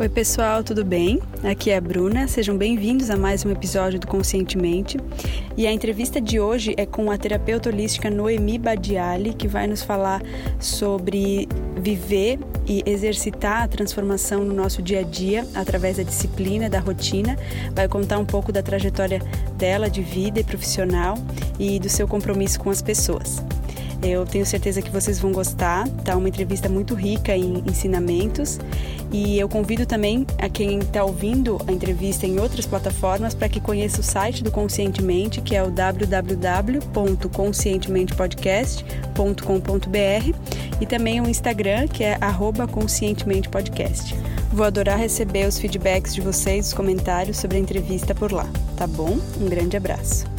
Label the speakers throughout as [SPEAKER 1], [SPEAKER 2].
[SPEAKER 1] Oi, pessoal, tudo bem? Aqui é a Bruna. Sejam bem-vindos a mais um episódio do Conscientemente. E a entrevista de hoje é com a terapeuta holística Noemi Badiali, que vai nos falar sobre viver e exercitar a transformação no nosso dia a dia através da disciplina, da rotina. Vai contar um pouco da trajetória dela de vida e profissional e do seu compromisso com as pessoas. Eu tenho certeza que vocês vão gostar. Tá uma entrevista muito rica em ensinamentos e eu convido também a quem está ouvindo a entrevista em outras plataformas para que conheça o site do Conscientemente, que é o www.conscientementepodcast.com.br e também o Instagram, que é @conscientementepodcast. Vou adorar receber os feedbacks de vocês, os comentários sobre a entrevista por lá, tá bom? Um grande abraço.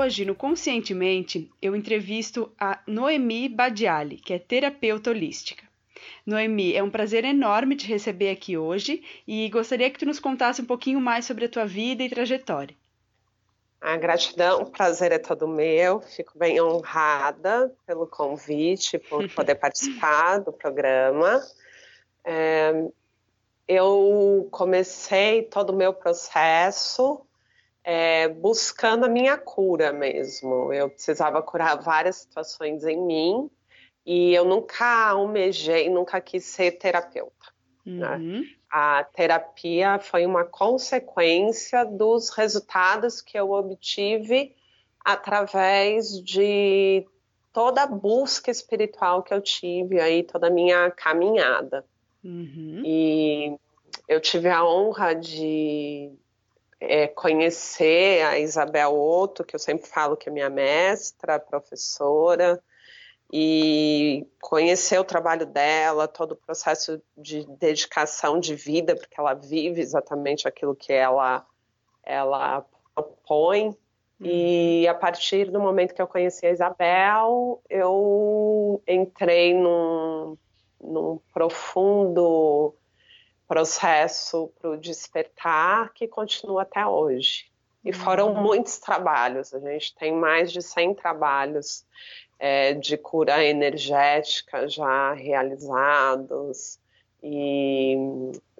[SPEAKER 1] Hoje, no Conscientemente, eu entrevisto a Noemi Badiali, que é terapeuta holística. Noemi, é um prazer enorme te receber aqui hoje e gostaria que tu nos contasse um pouquinho mais sobre a tua vida e trajetória.
[SPEAKER 2] A gratidão, o prazer é todo meu. Fico bem honrada pelo convite, por poder participar do programa. É, eu comecei todo o meu processo é, buscando a minha cura mesmo. Eu precisava curar várias situações em mim e eu nunca almejei, nunca quis ser terapeuta. Né? Uhum. Né? A terapia foi uma consequência dos resultados que eu obtive através de toda a busca espiritual que eu tive aí, toda a minha caminhada. Uhum. E eu tive a honra de é, conhecer a Isabel Otto, que eu sempre falo que é minha mestra, professora, e conhecer o trabalho dela, todo o processo de dedicação de vida, porque ela vive exatamente aquilo que ela, ela propõe. E uhum. a partir do momento que eu conheci a Isabel, eu entrei num, num profundo processo para o despertar que continua até hoje. E foram uhum. muitos trabalhos, a gente tem mais de 100 trabalhos é, de cura energética já realizados, e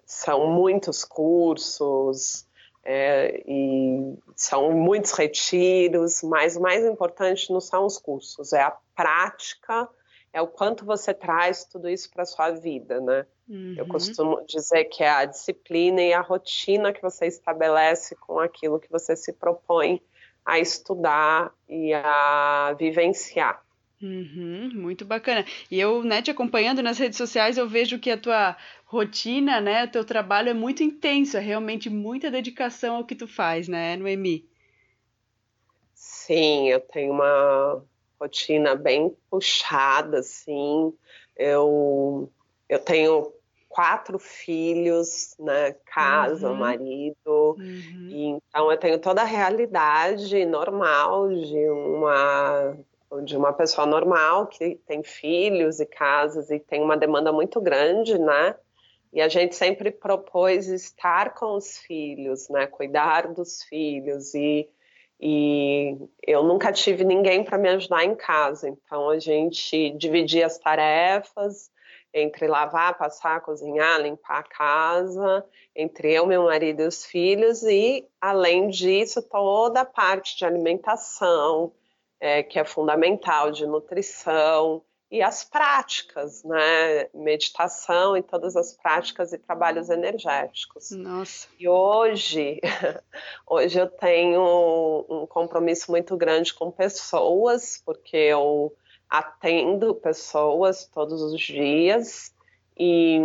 [SPEAKER 2] são muitos cursos, é, e são muitos retiros, mas o mais importante não são os cursos, é a prática é o quanto você traz tudo isso para sua vida, né? Uhum. Eu costumo dizer que é a disciplina e a rotina que você estabelece com aquilo que você se propõe a estudar e a vivenciar.
[SPEAKER 1] Uhum, muito bacana. E eu, né, te acompanhando nas redes sociais, eu vejo que a tua rotina, né, o teu trabalho é muito intenso, é realmente muita dedicação ao que tu faz, né, Noemi?
[SPEAKER 2] Sim, eu tenho uma rotina bem puxada, assim. Eu, eu tenho quatro filhos, né? Casa, uhum. marido. Uhum. E, então eu tenho toda a realidade normal de uma de uma pessoa normal que tem filhos e casas e tem uma demanda muito grande, né? E a gente sempre propôs estar com os filhos, né? Cuidar dos filhos e e eu nunca tive ninguém para me ajudar em casa, então a gente dividia as tarefas entre lavar, passar, cozinhar, limpar a casa, entre eu, meu marido e os filhos, e além disso, toda a parte de alimentação, é, que é fundamental, de nutrição, e as práticas, né? Meditação e todas as práticas e trabalhos energéticos.
[SPEAKER 1] Nossa.
[SPEAKER 2] E hoje, hoje eu tenho um compromisso muito grande com pessoas, porque eu atendo pessoas todos os dias e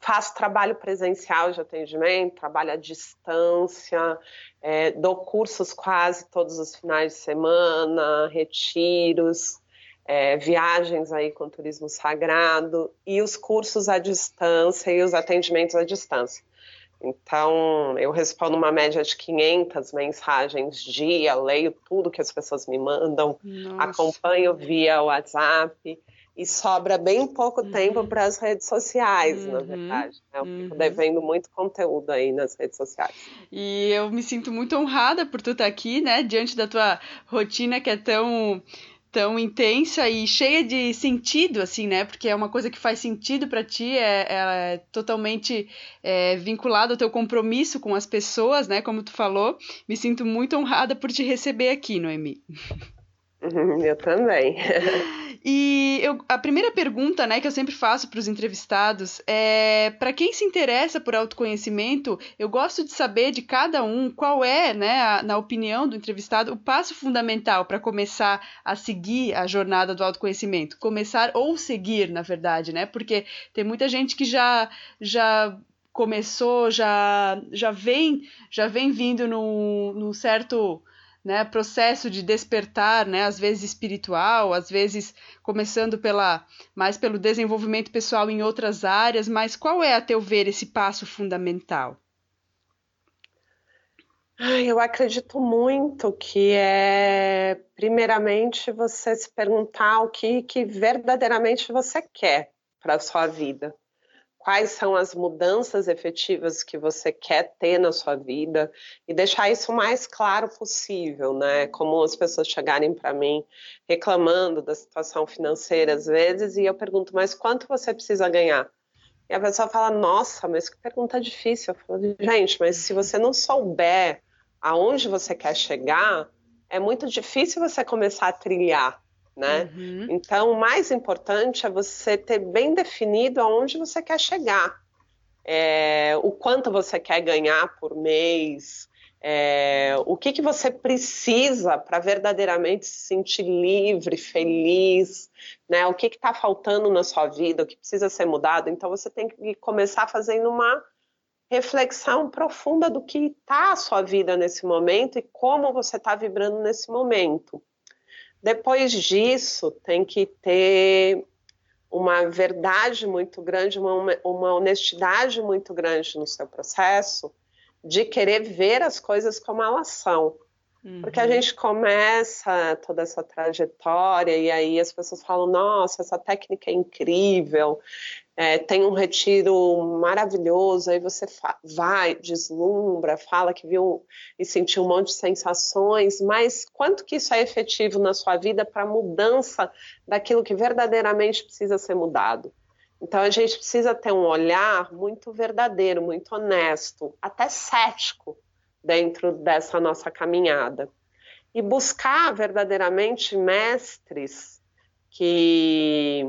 [SPEAKER 2] faço trabalho presencial de atendimento, trabalho à distância, é, dou cursos quase todos os finais de semana, retiros é, viagens aí com turismo sagrado e os cursos à distância e os atendimentos à distância. Então, eu respondo uma média de 500 mensagens dia, leio tudo que as pessoas me mandam, Nossa. acompanho via WhatsApp e sobra bem pouco uhum. tempo para as redes sociais, uhum. na verdade. Né? Eu fico uhum. devendo muito conteúdo aí nas redes sociais.
[SPEAKER 1] E eu me sinto muito honrada por tu estar aqui, né, diante da tua rotina que é tão tão intensa e cheia de sentido, assim, né? Porque é uma coisa que faz sentido para ti, é, é totalmente é, vinculado ao teu compromisso com as pessoas, né? Como tu falou. Me sinto muito honrada por te receber aqui, Noemi.
[SPEAKER 2] Eu também.
[SPEAKER 1] E eu, a primeira pergunta, né, que eu sempre faço para os entrevistados é, para quem se interessa por autoconhecimento, eu gosto de saber de cada um qual é, né, a, na opinião do entrevistado, o passo fundamental para começar a seguir a jornada do autoconhecimento, começar ou seguir, na verdade, né? Porque tem muita gente que já já começou, já já vem já vem vindo num, num certo né, processo de despertar, né, às vezes espiritual, às vezes começando pela mais pelo desenvolvimento pessoal em outras áreas, mas qual é a teu ver esse passo fundamental?
[SPEAKER 2] Eu acredito muito que é primeiramente você se perguntar o que, que verdadeiramente você quer para a sua vida quais são as mudanças efetivas que você quer ter na sua vida e deixar isso o mais claro possível, né? Como as pessoas chegarem para mim reclamando da situação financeira às vezes e eu pergunto, mas quanto você precisa ganhar? E a pessoa fala, nossa, mas que pergunta difícil. Eu falo, gente, mas se você não souber aonde você quer chegar, é muito difícil você começar a trilhar né? Uhum. Então, o mais importante é você ter bem definido aonde você quer chegar, é, o quanto você quer ganhar por mês, é, o que, que você precisa para verdadeiramente se sentir livre, feliz, né? O que está faltando na sua vida, o que precisa ser mudado. Então, você tem que começar fazendo uma reflexão profunda do que está a sua vida nesse momento e como você está vibrando nesse momento. Depois disso, tem que ter uma verdade muito grande, uma, uma honestidade muito grande no seu processo de querer ver as coisas como elas são. Uhum. Porque a gente começa toda essa trajetória e aí as pessoas falam: nossa, essa técnica é incrível, é, tem um retiro maravilhoso, aí você vai, deslumbra, fala que viu e sentiu um monte de sensações, mas quanto que isso é efetivo na sua vida para mudança daquilo que verdadeiramente precisa ser mudado? Então a gente precisa ter um olhar muito verdadeiro, muito honesto, até cético dentro dessa nossa caminhada. E buscar verdadeiramente mestres que,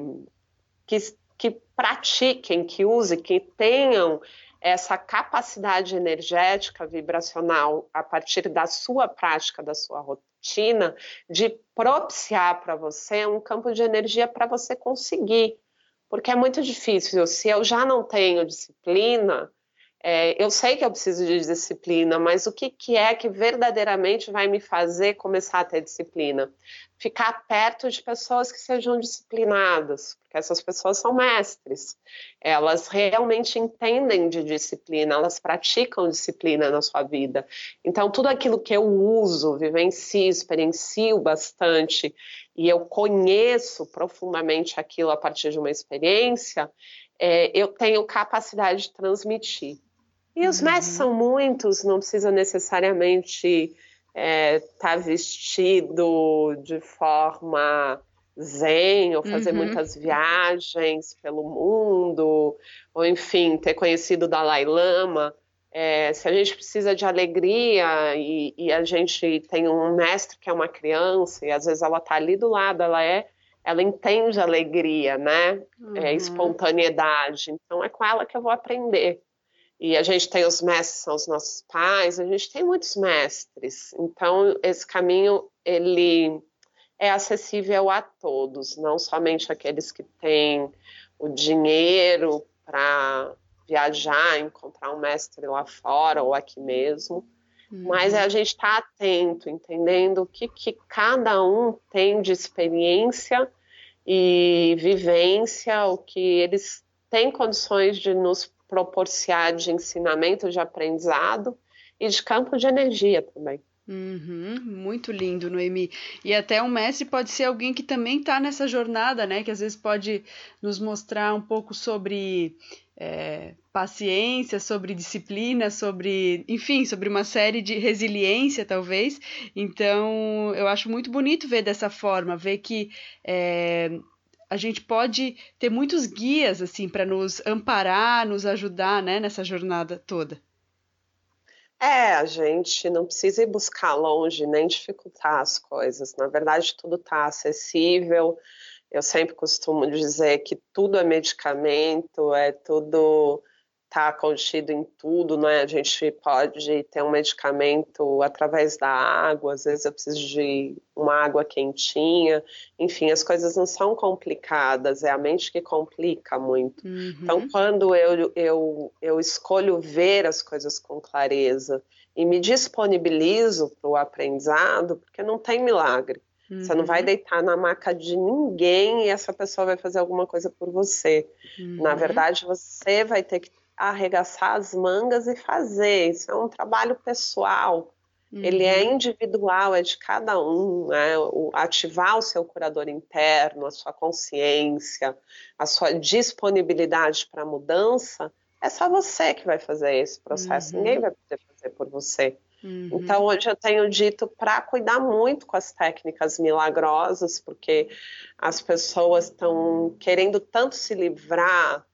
[SPEAKER 2] que que pratiquem, que usem, que tenham essa capacidade energética vibracional a partir da sua prática, da sua rotina, de propiciar para você um campo de energia para você conseguir. Porque é muito difícil. Se eu já não tenho disciplina, é, eu sei que eu preciso de disciplina, mas o que, que é que verdadeiramente vai me fazer começar a ter disciplina? Ficar perto de pessoas que sejam disciplinadas, porque essas pessoas são mestres. Elas realmente entendem de disciplina, elas praticam disciplina na sua vida. Então, tudo aquilo que eu uso, vivencio, experiencio bastante e eu conheço profundamente aquilo a partir de uma experiência, é, eu tenho capacidade de transmitir. E os uhum. mestres são muitos, não precisa necessariamente estar é, tá vestido de forma zen, ou fazer uhum. muitas viagens pelo mundo, ou enfim, ter conhecido o Dalai Lama. É, se a gente precisa de alegria e, e, a gente tem um mestre que é uma criança e às vezes ela está ali do lado, ela é, ela entende alegria, né? É, uhum. É, espontaneidade. Então é com ela que eu vou aprender. E a gente tem os mestres, são os nossos pais, a gente tem muitos mestres. Então, esse caminho, ele é acessível a todos, não somente aqueles que têm o dinheiro para viajar, encontrar um mestre lá fora ou aqui mesmo, uhum. mas é a gente estar tá atento, entendendo o que, que cada um tem de experiência e vivência, o que eles têm condições de nos proporcionar de ensinamento, de aprendizado e de campo de energia também.
[SPEAKER 1] Uhum, muito lindo, Noemi. E até um mestre pode ser alguém que também está nessa jornada, né? Que às vezes pode nos mostrar um pouco sobre é, paciência, sobre disciplina, sobre, enfim, sobre uma série de resiliência, talvez. Então, eu acho muito bonito ver dessa forma, ver que é, a gente pode ter muitos guias assim para nos amparar, nos ajudar, né, nessa jornada toda.
[SPEAKER 2] É, a gente não precisa ir buscar longe nem dificultar as coisas. Na verdade, tudo está acessível. Eu sempre costumo dizer que tudo é medicamento, é tudo está contido em tudo, não é? A gente pode ter um medicamento através da água, às vezes eu preciso de uma água quentinha, enfim, as coisas não são complicadas, é a mente que complica muito. Uhum. Então, quando eu, eu, eu escolho ver as coisas com clareza e me disponibilizo para o aprendizado, porque não tem milagre. Uhum. Você não vai uhum. deitar na maca de ninguém e essa pessoa vai fazer alguma coisa por você. Uhum. Na verdade, você vai ter que arregaçar as mangas e fazer. Isso é um trabalho pessoal. Uhum. Ele é uhum. individual, é de cada um, né? o, ativar o seu curador interno, a sua consciência, a sua disponibilidade para mudança, é só você que vai fazer esse processo, uhum. ninguém vai poder fazer por você. Uhum. Então, hoje eu tenho dito para cuidar muito com as técnicas milagrosas, porque as pessoas estão querendo tanto se livrar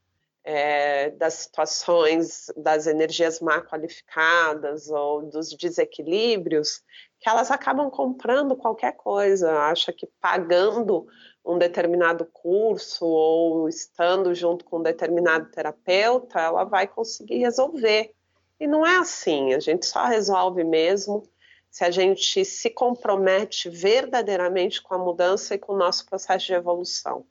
[SPEAKER 2] é, das situações, das energias má qualificadas ou dos desequilíbrios, que elas acabam comprando qualquer coisa, acha que pagando um determinado curso ou estando junto com um determinado terapeuta, ela vai conseguir resolver. E não é assim, a gente só resolve mesmo se a gente se compromete verdadeiramente com a mudança e com o nosso processo de evolução.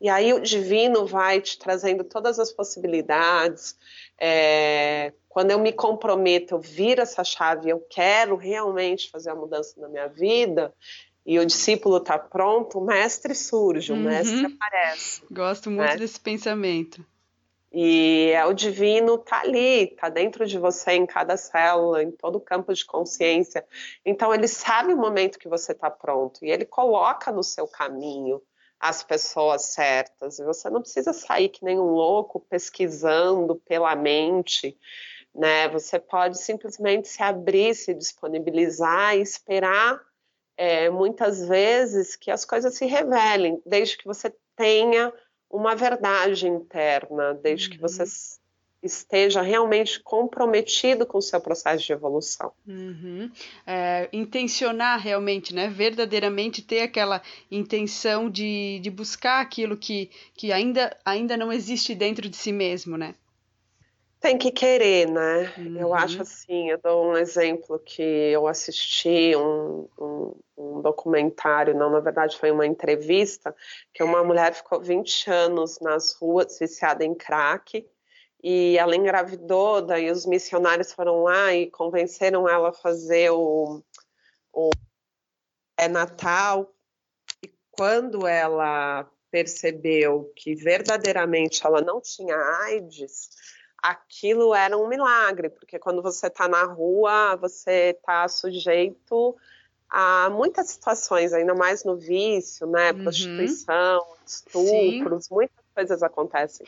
[SPEAKER 2] E aí o divino vai te trazendo todas as possibilidades. É, quando eu me comprometo, eu viro essa chave, eu quero realmente fazer a mudança na minha vida, e o discípulo está pronto, o mestre surge, o uhum. mestre aparece.
[SPEAKER 1] Gosto muito né? desse pensamento.
[SPEAKER 2] E é o divino tá ali, tá dentro de você, em cada célula, em todo o campo de consciência. Então ele sabe o momento que você está pronto e ele coloca no seu caminho as pessoas certas. Você não precisa sair que nem um louco pesquisando pela mente, né? Você pode simplesmente se abrir, se disponibilizar e esperar é, muitas vezes que as coisas se revelem, desde que você tenha uma verdade interna, desde uhum. que você uhum. Esteja realmente comprometido com o seu processo de evolução.
[SPEAKER 1] Uhum. É, intencionar realmente, né? Verdadeiramente ter aquela intenção de, de buscar aquilo que, que ainda, ainda não existe dentro de si mesmo, né?
[SPEAKER 2] Tem que querer, né? Uhum. Eu acho assim, eu dou um exemplo que eu assisti um, um, um, documentário, não, na verdade foi uma entrevista, que uma mulher ficou 20 anos nas ruas, viciada em crack, e ela engravidou, daí os missionários foram lá e convenceram ela a fazer o, o é Natal, e quando ela percebeu que verdadeiramente ela não tinha AIDS, aquilo era um milagre, porque quando você está na rua, você está sujeito a muitas situações, ainda mais no vício, né? Uhum. Prostituição, estupros, Sim. muitas coisas acontecem.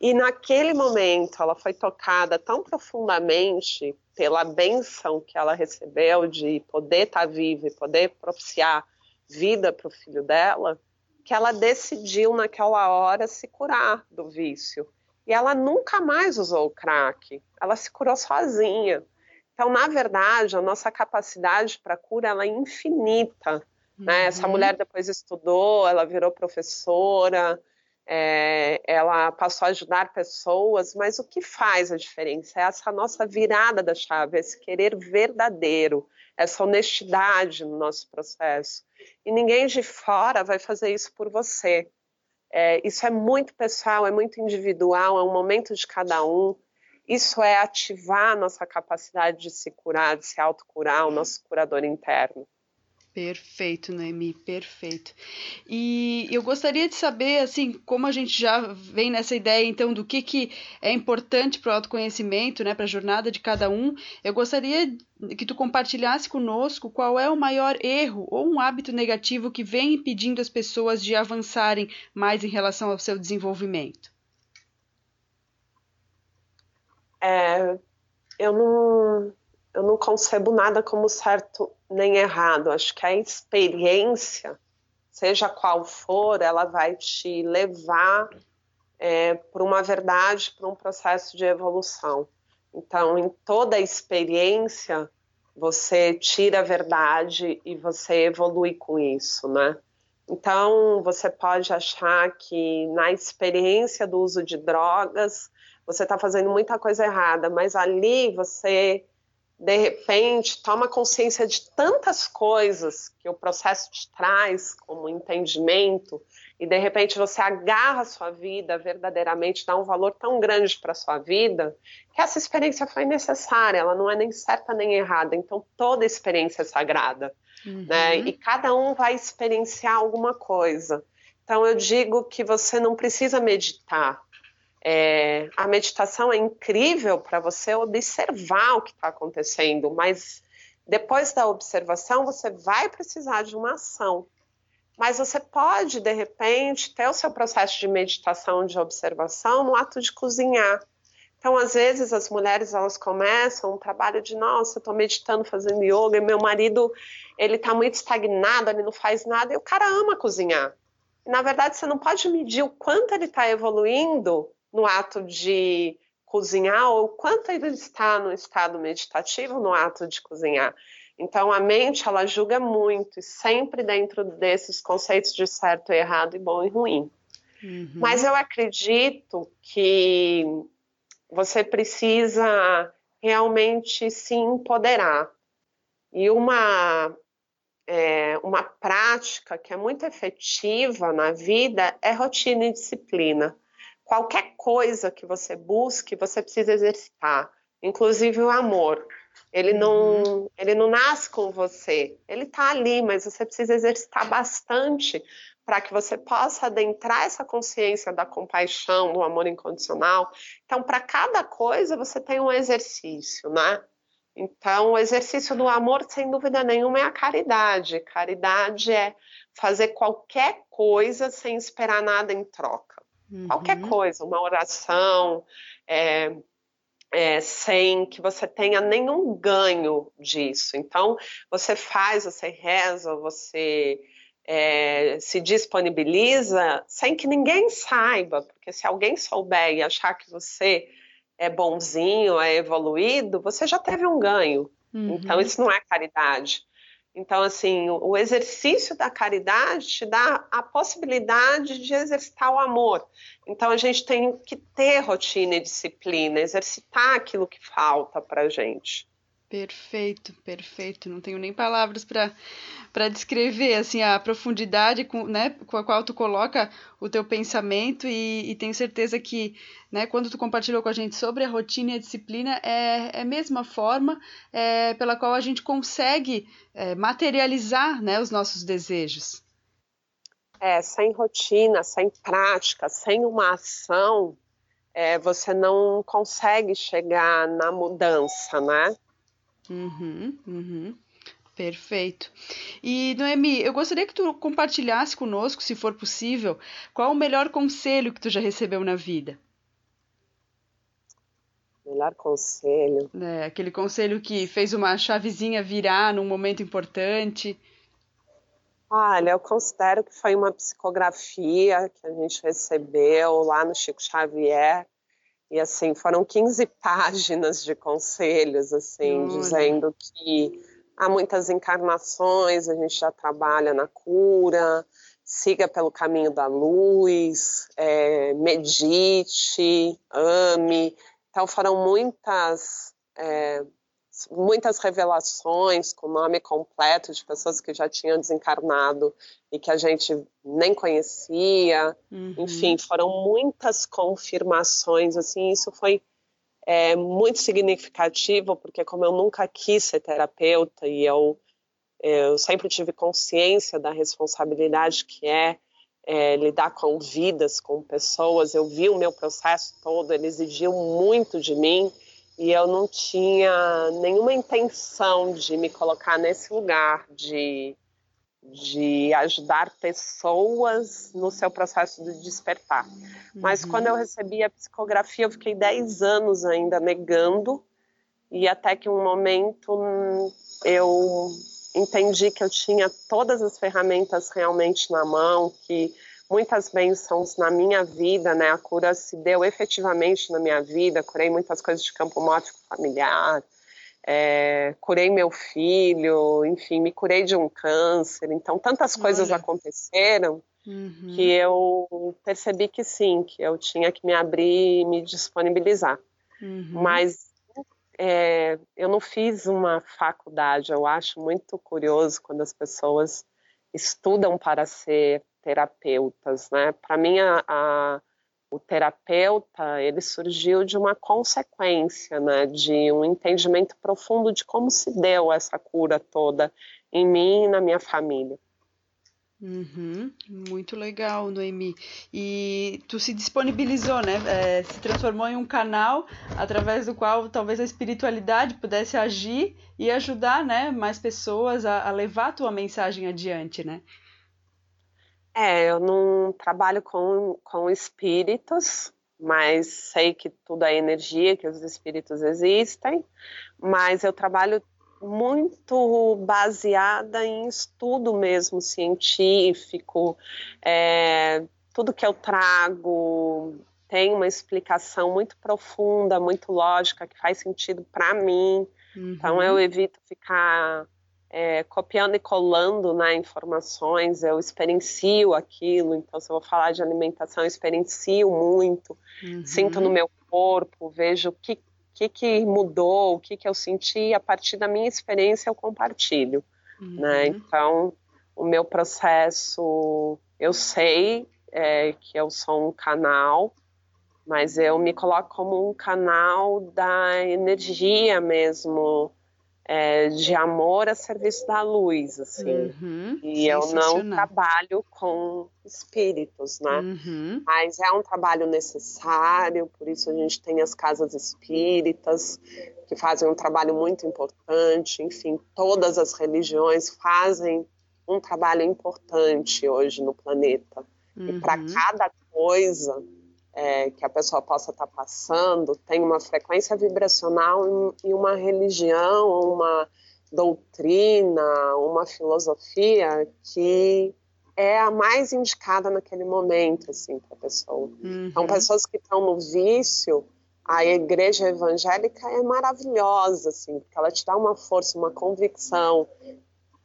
[SPEAKER 2] E naquele momento ela foi tocada tão profundamente pela benção que ela recebeu de poder estar tá viva e poder propiciar vida para o filho dela, que ela decidiu naquela hora se curar do vício. E ela nunca mais usou o crack, ela se curou sozinha. Então, na verdade, a nossa capacidade para cura ela é infinita. Uhum. Né? Essa uhum. mulher depois estudou, ela virou professora, é, ela passou a ajudar pessoas, mas o que faz a diferença é essa nossa virada da chave, esse querer verdadeiro, essa honestidade no nosso processo. E ninguém de fora vai fazer isso por você. É, isso é muito pessoal, é muito individual, é um momento de cada um. Isso é ativar a nossa capacidade de se curar, de se autocurar, o nosso curador interno.
[SPEAKER 1] Perfeito, Noemi, perfeito. E eu gostaria de saber, assim, como a gente já vem nessa ideia, então, do que, que é importante para o autoconhecimento, né, para a jornada de cada um, eu gostaria que tu compartilhasse conosco qual é o maior erro ou um hábito negativo que vem impedindo as pessoas de avançarem mais em relação ao seu desenvolvimento.
[SPEAKER 2] é, eu não eu não concebo nada como certo nem errado. Acho que a experiência, seja qual for, ela vai te levar é, para uma verdade, para um processo de evolução. Então, em toda experiência, você tira a verdade e você evolui com isso, né? Então, você pode achar que na experiência do uso de drogas, você está fazendo muita coisa errada, mas ali você de repente, toma consciência de tantas coisas que o processo te traz como entendimento, e de repente você agarra a sua vida verdadeiramente, dá um valor tão grande para a sua vida, que essa experiência foi necessária, ela não é nem certa nem errada, então toda experiência é sagrada, uhum. né? E cada um vai experienciar alguma coisa. Então eu digo que você não precisa meditar, é, a meditação é incrível para você observar o que está acontecendo, mas depois da observação você vai precisar de uma ação. Mas você pode, de repente, ter o seu processo de meditação, de observação no ato de cozinhar. Então, às vezes, as mulheres elas começam um trabalho de nossa, estou meditando, fazendo yoga, e meu marido ele está muito estagnado, ele não faz nada, e o cara ama cozinhar. E, na verdade, você não pode medir o quanto ele está evoluindo no ato de cozinhar ou quanto ele está no estado meditativo no ato de cozinhar. Então a mente ela julga muito e sempre dentro desses conceitos de certo e errado e bom e ruim. Uhum. Mas eu acredito que você precisa realmente se empoderar. E uma, é, uma prática que é muito efetiva na vida é rotina e disciplina qualquer coisa que você busque, você precisa exercitar, inclusive o amor. Ele não, uhum. ele não nasce com você, ele está ali, mas você precisa exercitar bastante para que você possa adentrar essa consciência da compaixão, do amor incondicional. Então, para cada coisa, você tem um exercício, né? Então, o exercício do amor, sem dúvida nenhuma, é a caridade. Caridade é fazer qualquer coisa sem esperar nada em troca. Uhum. Qualquer coisa, uma oração, é, é, sem que você tenha nenhum ganho disso. Então, você faz, você reza, você é, se disponibiliza sem que ninguém saiba, porque se alguém souber e achar que você é bonzinho, é evoluído, você já teve um ganho. Uhum. Então, isso não é caridade. Então, assim, o exercício da caridade te dá a possibilidade de exercitar o amor. Então, a gente tem que ter rotina e disciplina, exercitar aquilo que falta para a gente.
[SPEAKER 1] Perfeito, perfeito. Não tenho nem palavras para descrever assim a profundidade com, né, com a qual tu coloca o teu pensamento e, e, tenho certeza que né, quando tu compartilhou com a gente sobre a rotina e a disciplina é, é a mesma forma é, pela qual a gente consegue é, materializar né, os nossos desejos.
[SPEAKER 2] É, sem rotina, sem prática, sem uma ação, é, você não consegue chegar na mudança, né?
[SPEAKER 1] Uhum, uhum. Perfeito. E, Noemi, eu gostaria que tu compartilhasse conosco, se for possível, qual o melhor conselho que tu já recebeu na vida?
[SPEAKER 2] Melhor conselho.
[SPEAKER 1] É, aquele conselho que fez uma chavezinha virar num momento importante.
[SPEAKER 2] Olha, eu considero que foi uma psicografia que a gente recebeu lá no Chico Xavier, e assim, foram 15 páginas de conselhos, assim, Olha. dizendo que há muitas encarnações, a gente já trabalha na cura, siga pelo caminho da luz, é, medite, ame. Então foram muitas é, muitas revelações com nome completo de pessoas que já tinham desencarnado e que a gente nem conhecia. Uhum. Enfim, foram muitas confirmações. Assim, isso foi é, muito significativo porque como eu nunca quis ser terapeuta e eu eu sempre tive consciência da responsabilidade que é, é, lidar com vidas, com pessoas. Eu vi o meu processo todo, ele exigiu muito de mim e eu não tinha nenhuma intenção de me colocar nesse lugar de, de ajudar pessoas no seu processo de despertar. Mas uhum. quando eu recebi a psicografia, eu fiquei 10 anos ainda negando, e até que um momento eu entendi que eu tinha todas as ferramentas realmente na mão, que muitas bênçãos na minha vida, né? A cura se deu efetivamente na minha vida, curei muitas coisas de campo mórfico familiar, é, curei meu filho, enfim, me curei de um câncer. Então, tantas coisas Olha. aconteceram uhum. que eu percebi que sim, que eu tinha que me abrir e me disponibilizar. Uhum. Mas é, eu não fiz uma faculdade. Eu acho muito curioso quando as pessoas estudam para ser terapeutas, né? Para mim, a, a o terapeuta ele surgiu de uma consequência, né, de um entendimento profundo de como se deu essa cura toda em mim e na minha família.
[SPEAKER 1] Uhum, muito legal, Noemi. E tu se disponibilizou, né? É, se transformou em um canal através do qual talvez a espiritualidade pudesse agir e ajudar, né, mais pessoas a, a levar a tua mensagem adiante, né?
[SPEAKER 2] É, eu não trabalho com, com espíritos, mas sei que tudo é energia, que os espíritos existem, mas eu trabalho muito baseada em estudo mesmo científico, é, tudo que eu trago tem uma explicação muito profunda, muito lógica, que faz sentido para mim. Uhum. Então eu evito ficar é, copiando e colando né, informações, eu experiencio aquilo. Então, se eu vou falar de alimentação, eu experiencio muito, uhum. sinto no meu corpo, vejo o que, que, que mudou, o que, que eu senti, e a partir da minha experiência eu compartilho. Né. Uhum. Né? Então, o meu processo, eu sei é, que eu sou um canal, mas eu me coloco como um canal da energia mesmo é, de amor a serviço da luz, assim. Uhum, e eu não trabalho com espíritos, né? Uhum. Mas é um trabalho necessário, por isso a gente tem as casas espíritas, que fazem um trabalho muito importante. Enfim, todas as religiões fazem um trabalho importante hoje no planeta. Uhum. E para cada coisa é, que a pessoa possa estar tá passando tem uma frequência vibracional e uma religião, uma doutrina, uma filosofia que é a mais indicada naquele momento, assim, para a pessoa. Uhum. Então, pessoas que estão no vício, a igreja evangélica é maravilhosa, assim, porque ela te dá uma força, uma convicção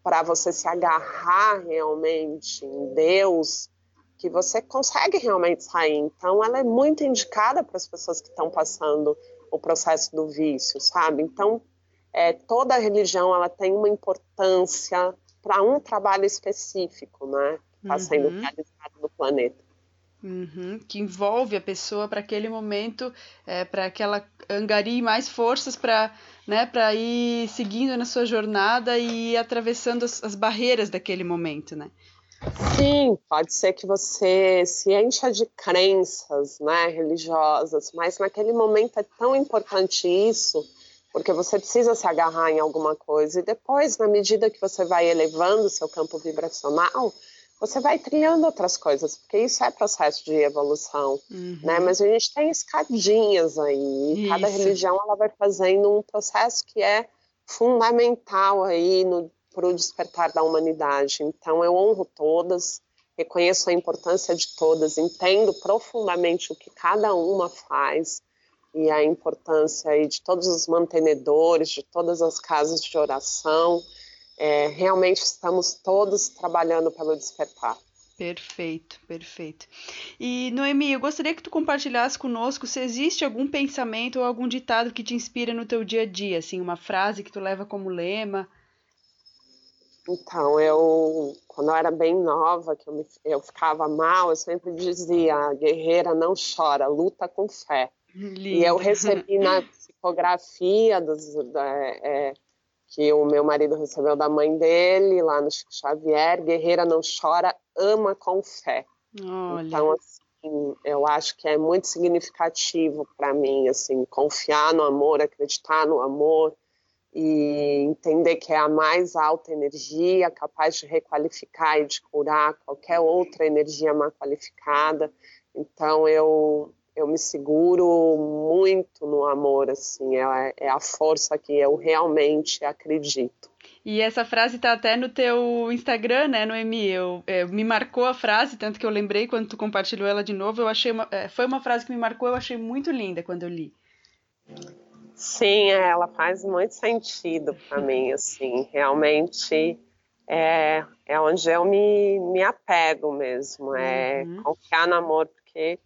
[SPEAKER 2] para você se agarrar realmente em Deus que você consegue realmente sair. Então, ela é muito indicada para as pessoas que estão passando o processo do vício, sabe? Então, é, toda religião ela tem uma importância para um trabalho específico, né? Que está uhum. sendo realizado no planeta.
[SPEAKER 1] Uhum, que envolve a pessoa para aquele momento, é, para que ela angarie mais forças para né, ir seguindo na sua jornada e atravessando as, as barreiras daquele momento, né?
[SPEAKER 2] Sim, pode ser que você se encha de crenças né, religiosas, mas naquele momento é tão importante isso, porque você precisa se agarrar em alguma coisa, e depois, na medida que você vai elevando o seu campo vibracional, você vai trilhando outras coisas, porque isso é processo de evolução, uhum. né? Mas a gente tem escadinhas aí, e cada religião ela vai fazendo um processo que é fundamental aí no para o despertar da humanidade. Então, eu honro todas, reconheço a importância de todas, entendo profundamente o que cada uma faz e a importância aí de todos os mantenedores, de todas as casas de oração. É, realmente estamos todos trabalhando pelo despertar.
[SPEAKER 1] Perfeito, perfeito. E Noemi, eu gostaria que tu compartilhasse conosco se existe algum pensamento ou algum ditado que te inspira no teu dia a dia, assim, uma frase que tu leva como lema.
[SPEAKER 2] Então, eu, quando eu era bem nova, que eu, me, eu ficava mal, eu sempre dizia: guerreira não chora, luta com fé. Linda. E eu recebi na psicografia dos, da, é, que o meu marido recebeu da mãe dele, lá no Chico Xavier: guerreira não chora, ama com fé. Olha. Então, assim, eu acho que é muito significativo para mim, assim, confiar no amor, acreditar no amor e entender que é a mais alta energia, capaz de requalificar e de curar qualquer outra energia mal qualificada. Então eu eu me seguro muito no amor, assim, é, é a força que eu realmente acredito.
[SPEAKER 1] E essa frase está até no teu Instagram, né, Noemi? Eu, eu, me marcou a frase, tanto que eu lembrei quando tu compartilhou ela de novo. Eu achei uma, é, foi uma frase que me marcou, eu achei muito linda quando eu li.
[SPEAKER 2] Sim, é, ela faz muito sentido para mim, assim, realmente é, é onde eu me, me apego mesmo, é uhum. confiar no amor, porque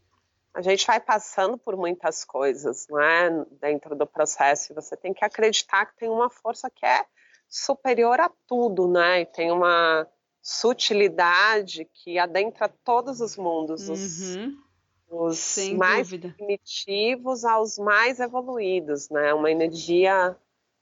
[SPEAKER 2] a gente vai passando por muitas coisas, né, dentro do processo, e você tem que acreditar que tem uma força que é superior a tudo, né, e tem uma sutilidade que adentra todos os mundos, uhum. os, os mais dúvida. primitivos aos mais evoluídos, né, uma energia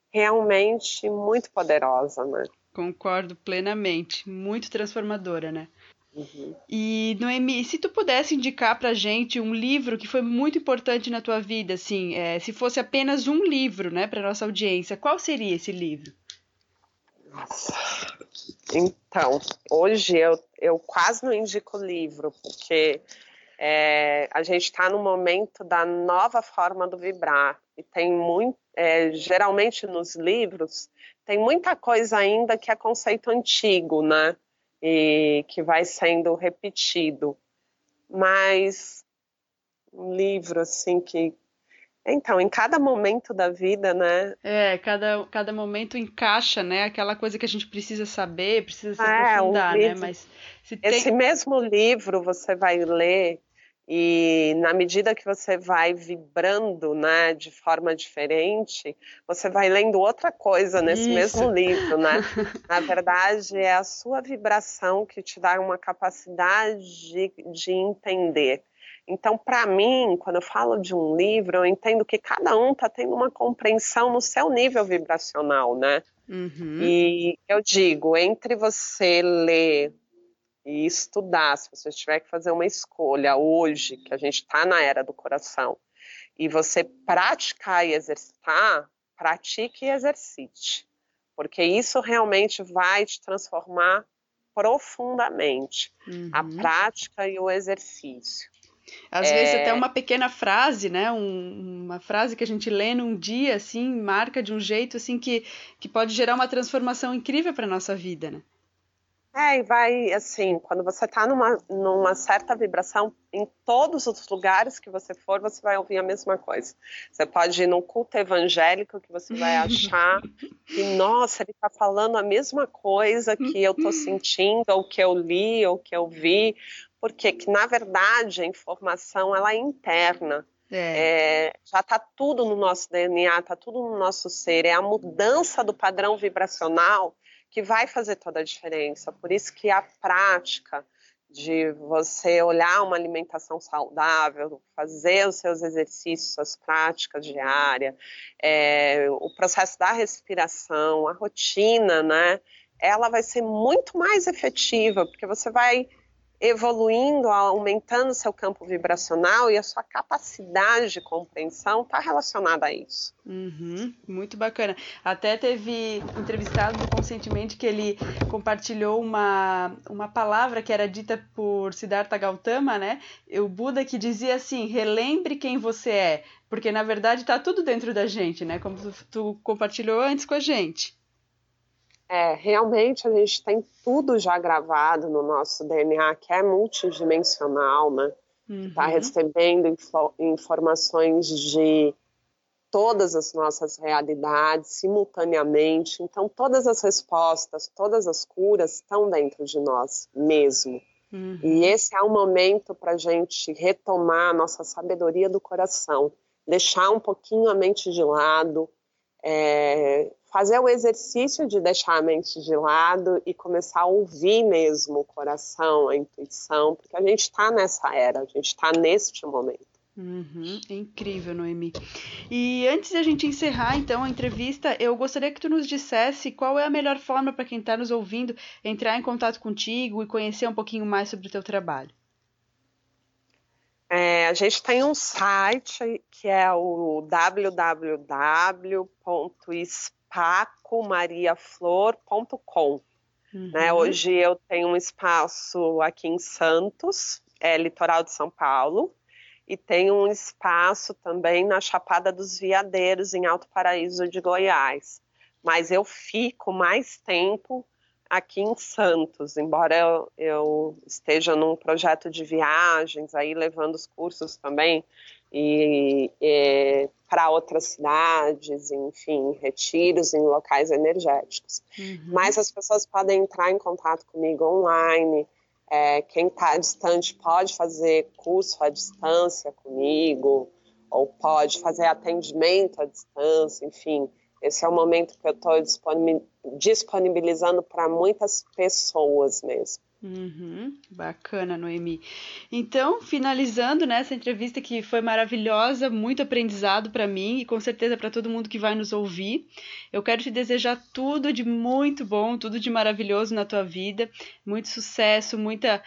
[SPEAKER 2] realmente muito poderosa, né.
[SPEAKER 1] Concordo plenamente, muito transformadora, né. Uhum. E, Noemi, se tu pudesse indicar pra gente um livro que foi muito importante na tua vida, assim, é, se fosse apenas um livro, né, pra nossa audiência, qual seria esse livro?
[SPEAKER 2] Nossa. Então, hoje eu, eu quase não indico livro, porque é, a gente está no momento da nova forma do vibrar. E tem muito, é, geralmente nos livros, tem muita coisa ainda que é conceito antigo, né? e que vai sendo repetido. Mas um livro assim que então, em cada momento da vida, né?
[SPEAKER 1] É, cada, cada momento encaixa, né? Aquela coisa que a gente precisa saber, precisa se é, aprofundar, um né? Mas
[SPEAKER 2] se Esse tem... mesmo livro você vai ler e na medida que você vai vibrando, né, de forma diferente, você vai lendo outra coisa nesse Isso. mesmo livro, né? na verdade, é a sua vibração que te dá uma capacidade de, de entender. Então, para mim, quando eu falo de um livro, eu entendo que cada um está tendo uma compreensão no seu nível vibracional, né? Uhum. E eu digo, entre você ler e estudar, se você tiver que fazer uma escolha hoje, que a gente está na era do coração, e você praticar e exercitar, pratique e exercite, porque isso realmente vai te transformar profundamente uhum. a prática e o exercício.
[SPEAKER 1] Às é... vezes até uma pequena frase, né? Um, uma frase que a gente lê num dia, assim, marca de um jeito assim que, que pode gerar uma transformação incrível para nossa vida, né?
[SPEAKER 2] É, e vai, assim, quando você está numa, numa certa vibração, em todos os lugares que você for, você vai ouvir a mesma coisa. Você pode ir num culto evangélico que você vai achar que, nossa, ele está falando a mesma coisa que eu estou sentindo, ou que eu li, ou que eu vi, porque que, na verdade, a informação, ela é interna. É. É, já está tudo no nosso DNA, está tudo no nosso ser. É a mudança do padrão vibracional que vai fazer toda a diferença. Por isso que a prática de você olhar uma alimentação saudável, fazer os seus exercícios, suas práticas diárias, é, o processo da respiração, a rotina, né? Ela vai ser muito mais efetiva, porque você vai evoluindo, aumentando seu campo vibracional e a sua capacidade de compreensão está relacionada a isso.
[SPEAKER 1] Uhum, muito bacana. Até teve entrevistado Conscientemente que ele compartilhou uma, uma palavra que era dita por Siddhartha Gautama, né? O Buda que dizia assim: relembre quem você é, porque na verdade está tudo dentro da gente, né? Como tu, tu compartilhou antes com a gente.
[SPEAKER 2] É, realmente a gente tem tudo já gravado no nosso DNA, que é multidimensional, né? Está uhum. recebendo info informações de todas as nossas realidades simultaneamente. Então, todas as respostas, todas as curas estão dentro de nós mesmo. Uhum. E esse é o momento para a gente retomar a nossa sabedoria do coração, deixar um pouquinho a mente de lado, é, fazer o exercício de deixar a mente de lado e começar a ouvir mesmo o coração, a intuição, porque a gente está nessa era, a gente está neste momento.
[SPEAKER 1] Uhum, é incrível, Noemi. E antes de a gente encerrar, então, a entrevista, eu gostaria que tu nos dissesse qual é a melhor forma para quem está nos ouvindo entrar em contato contigo e conhecer um pouquinho mais sobre o teu trabalho.
[SPEAKER 2] É, a gente tem um site que é o www.espírito pacomariaflor.com. Uhum. Né? Hoje eu tenho um espaço aqui em Santos, é, litoral de São Paulo, e tenho um espaço também na Chapada dos Veadeiros, em Alto Paraíso de Goiás. Mas eu fico mais tempo aqui em Santos, embora eu, eu esteja num projeto de viagens, aí levando os cursos também e, e para outras cidades, enfim, retiros em locais energéticos. Uhum. Mas as pessoas podem entrar em contato comigo online. É, quem está distante pode fazer curso à distância comigo, ou pode fazer atendimento à distância, enfim. Esse é o momento que eu estou disponibilizando para muitas pessoas mesmo.
[SPEAKER 1] Uhum, bacana, Noemi. Então, finalizando né, entrevista que foi maravilhosa, muito aprendizado para mim e com certeza para todo mundo que vai nos ouvir. Eu quero te desejar tudo de muito bom, tudo de maravilhoso na tua vida, muito sucesso, muita,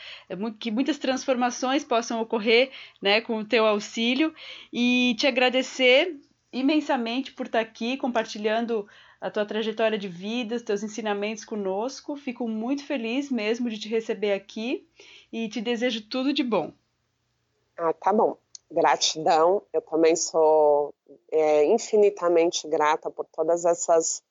[SPEAKER 1] que muitas transformações possam ocorrer, né, com o teu auxílio e te agradecer imensamente por estar aqui compartilhando a tua trajetória de vida, os teus ensinamentos conosco. Fico muito feliz mesmo de te receber aqui e te desejo tudo de bom.
[SPEAKER 2] Ah, tá bom. Gratidão. Eu também sou é, infinitamente grata por todas essas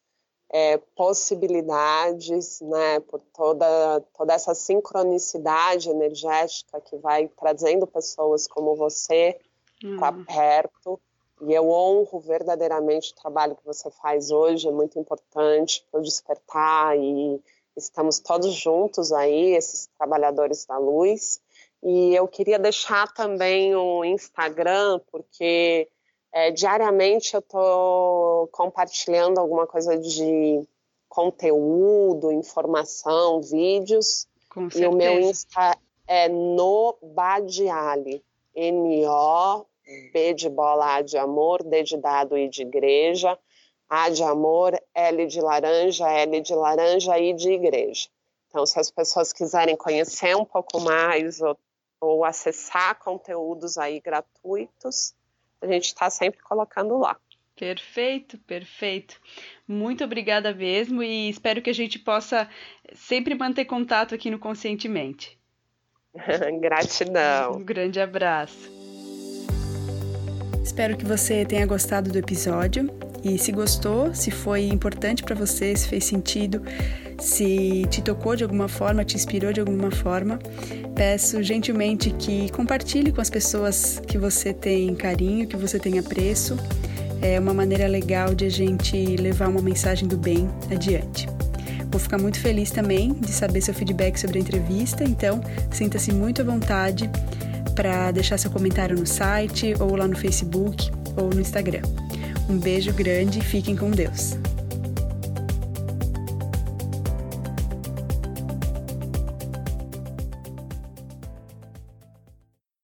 [SPEAKER 2] é, possibilidades, né, por toda, toda essa sincronicidade energética que vai trazendo pessoas como você hum. para perto e eu honro verdadeiramente o trabalho que você faz hoje, é muito importante para despertar e estamos todos juntos aí, esses trabalhadores da luz. E eu queria deixar também o Instagram, porque é, diariamente eu estou compartilhando alguma coisa de conteúdo, informação, vídeos.
[SPEAKER 1] Com certeza.
[SPEAKER 2] E o meu Insta é no Badiali, N-O B de bola, A de amor, D de dado, I de igreja, A de amor, L de laranja, L de laranja, I de igreja. Então, se as pessoas quiserem conhecer um pouco mais ou, ou acessar conteúdos aí gratuitos, a gente está sempre colocando lá.
[SPEAKER 1] Perfeito, perfeito. Muito obrigada mesmo e espero que a gente possa sempre manter contato aqui no Conscientemente.
[SPEAKER 2] Gratidão.
[SPEAKER 1] Um grande abraço. Espero que você tenha gostado do episódio e se gostou, se foi importante para você, se fez sentido, se te tocou de alguma forma, te inspirou de alguma forma, peço gentilmente que compartilhe com as pessoas que você tem carinho, que você tem apreço. É uma maneira legal de a gente levar uma mensagem do bem adiante. Vou ficar muito feliz também de saber seu feedback sobre a entrevista, então sinta-se muito à vontade para deixar seu comentário no site ou lá no Facebook ou no Instagram. Um beijo grande e fiquem com Deus.